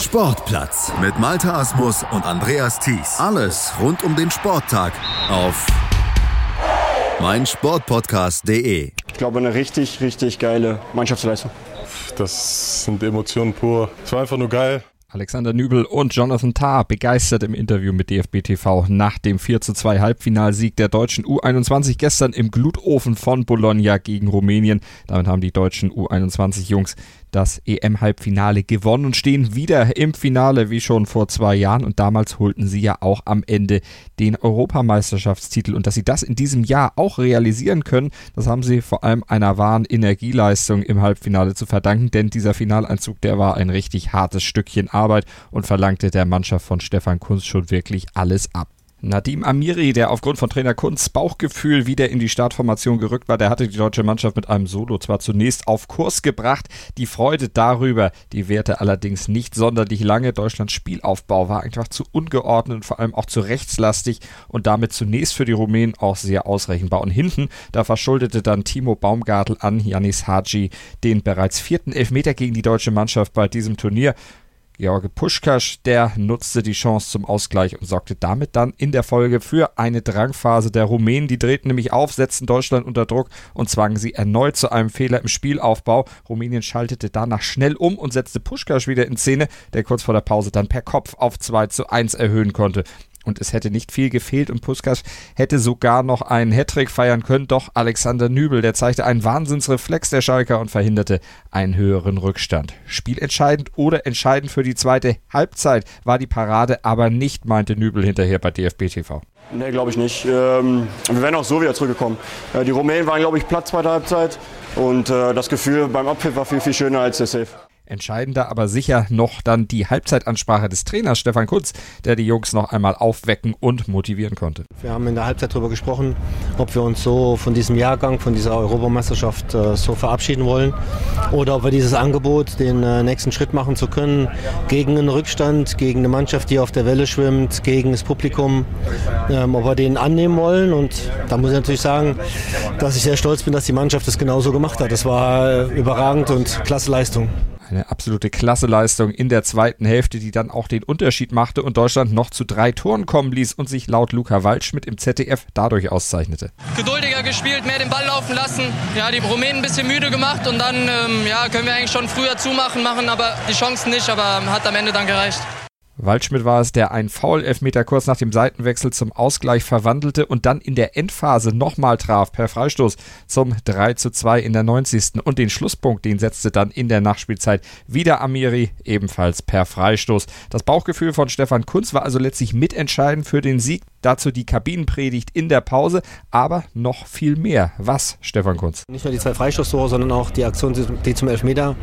Sportplatz mit Malta Asmus und Andreas Thies. Alles rund um den Sporttag auf meinsportpodcast.de. Ich glaube, eine richtig, richtig geile Mannschaftsleistung. Das sind Emotionen pur. Es war einfach nur geil. Alexander Nübel und Jonathan Tah begeistert im Interview mit DFB TV nach dem 4 zu 2 Halbfinalsieg der deutschen U21 gestern im Glutofen von Bologna gegen Rumänien. Damit haben die deutschen U21 Jungs das EM-Halbfinale gewonnen und stehen wieder im Finale wie schon vor zwei Jahren. Und damals holten sie ja auch am Ende den Europameisterschaftstitel. Und dass sie das in diesem Jahr auch realisieren können, das haben sie vor allem einer wahren Energieleistung im Halbfinale zu verdanken. Denn dieser Finaleinzug, der war ein richtig hartes Stückchen Arbeit und verlangte der Mannschaft von Stefan Kunz schon wirklich alles ab. Nadim Amiri, der aufgrund von Trainer Kunz Bauchgefühl wieder in die Startformation gerückt war, der hatte die deutsche Mannschaft mit einem Solo zwar zunächst auf Kurs gebracht, die Freude darüber, die währte allerdings nicht sonderlich lange. Deutschlands Spielaufbau war einfach zu ungeordnet und vor allem auch zu rechtslastig und damit zunächst für die Rumänen auch sehr ausrechenbar. Und hinten, da verschuldete dann Timo Baumgartel an Janis Haji den bereits vierten Elfmeter gegen die deutsche Mannschaft bei diesem Turnier. George Puschkasch, der nutzte die Chance zum Ausgleich und sorgte damit dann in der Folge für eine Drangphase der Rumänen. Die drehten nämlich auf, setzten Deutschland unter Druck und zwangen sie erneut zu einem Fehler im Spielaufbau. Rumänien schaltete danach schnell um und setzte Puschkasch wieder in Szene, der kurz vor der Pause dann per Kopf auf 2 zu 1 erhöhen konnte und es hätte nicht viel gefehlt und Puskas hätte sogar noch einen Hattrick feiern können. Doch Alexander Nübel, der zeigte einen Wahnsinnsreflex der Schalker und verhinderte einen höheren Rückstand. Spielentscheidend oder entscheidend für die zweite Halbzeit war die Parade aber nicht, meinte Nübel hinterher bei DFB TV. Nee, glaube ich nicht. Ähm, wir wären auch so wieder zurückgekommen. Äh, die Rumänen waren, glaube ich, platt zweite Halbzeit und äh, das Gefühl beim Abpfiff war viel, viel schöner als der Safe. Entscheidender aber sicher noch dann die Halbzeitansprache des Trainers Stefan Kutz, der die Jungs noch einmal aufwecken und motivieren konnte. Wir haben in der Halbzeit darüber gesprochen, ob wir uns so von diesem Jahrgang, von dieser Europameisterschaft äh, so verabschieden wollen oder ob wir dieses Angebot, den äh, nächsten Schritt machen zu können, gegen einen Rückstand, gegen eine Mannschaft, die auf der Welle schwimmt, gegen das Publikum, ähm, ob wir den annehmen wollen. Und da muss ich natürlich sagen, dass ich sehr stolz bin, dass die Mannschaft das genauso gemacht hat. Das war äh, überragend und klasse Leistung. Eine absolute Klasseleistung in der zweiten Hälfte, die dann auch den Unterschied machte und Deutschland noch zu drei Toren kommen ließ und sich laut Luca Waldschmidt im ZDF dadurch auszeichnete. Geduldiger gespielt, mehr den Ball laufen lassen. Ja, die Rumänen ein bisschen müde gemacht und dann ähm, ja, können wir eigentlich schon früher zumachen, machen aber die Chancen nicht, aber hat am Ende dann gereicht. Waldschmidt war es, der einen Foul-Elfmeter kurz nach dem Seitenwechsel zum Ausgleich verwandelte und dann in der Endphase nochmal traf per Freistoß zum 3 zu 2 in der 90. Und den Schlusspunkt, den setzte dann in der Nachspielzeit wieder Amiri, ebenfalls per Freistoß. Das Bauchgefühl von Stefan Kunz war also letztlich mitentscheidend für den Sieg. Dazu die Kabinenpredigt in der Pause, aber noch viel mehr. Was, Stefan Kunz? Nicht nur die zwei Freistoßtore, sondern auch die Aktion, die zum Elfmeter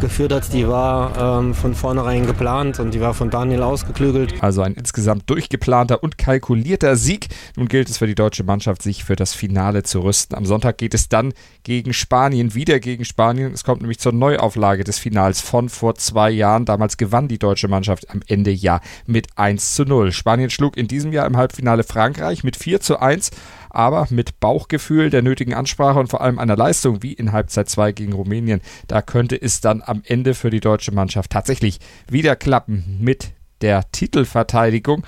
geführt hat, die war ähm, von vornherein geplant und die war von Daniel ausgeklügelt. Also ein insgesamt durchgeplanter und kalkulierter Sieg. Nun gilt es für die deutsche Mannschaft, sich für das Finale zu rüsten. Am Sonntag geht es dann gegen Spanien, wieder gegen Spanien. Es kommt nämlich zur Neuauflage des Finals von vor zwei Jahren. Damals gewann die deutsche Mannschaft am Ende ja mit 1 zu 0. Spanien schlug in diesem Jahr im Halbfinale Halbfinale Frankreich mit 4 zu 1, aber mit Bauchgefühl, der nötigen Ansprache und vor allem einer Leistung wie in Halbzeit 2 gegen Rumänien. Da könnte es dann am Ende für die deutsche Mannschaft tatsächlich wieder klappen mit der Titelverteidigung.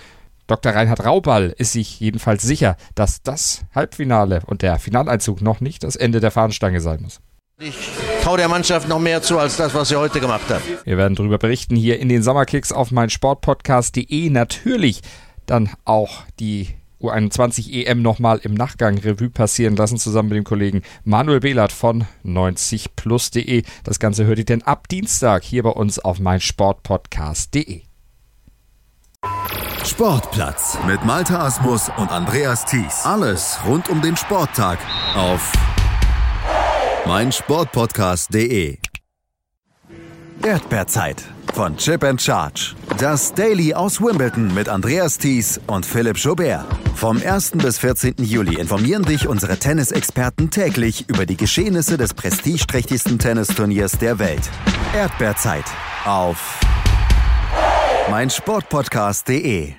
Dr. Reinhard Rauball ist sich jedenfalls sicher, dass das Halbfinale und der Finaleinzug noch nicht das Ende der Fahnenstange sein muss. Ich traue der Mannschaft noch mehr zu als das, was sie heute gemacht hat. Wir werden darüber berichten hier in den Sommerkicks auf meinsportpodcast.de. Natürlich dann auch die U21 EM nochmal im Nachgang Revue passieren lassen, zusammen mit dem Kollegen Manuel Behlert von 90plus.de. Das Ganze hört ihr denn ab Dienstag hier bei uns auf meinsportpodcast.de. Sportplatz mit Malta Asmus und Andreas Thies. Alles rund um den Sporttag auf meinsportpodcast.de. Erdbeerzeit von Chip and Charge. Das Daily aus Wimbledon mit Andreas Thies und Philipp Jobert. Vom 1. bis 14. Juli informieren dich unsere Tennisexperten täglich über die Geschehnisse des prestigeträchtigsten Tennisturniers der Welt. Erdbeerzeit auf meinsportpodcast.de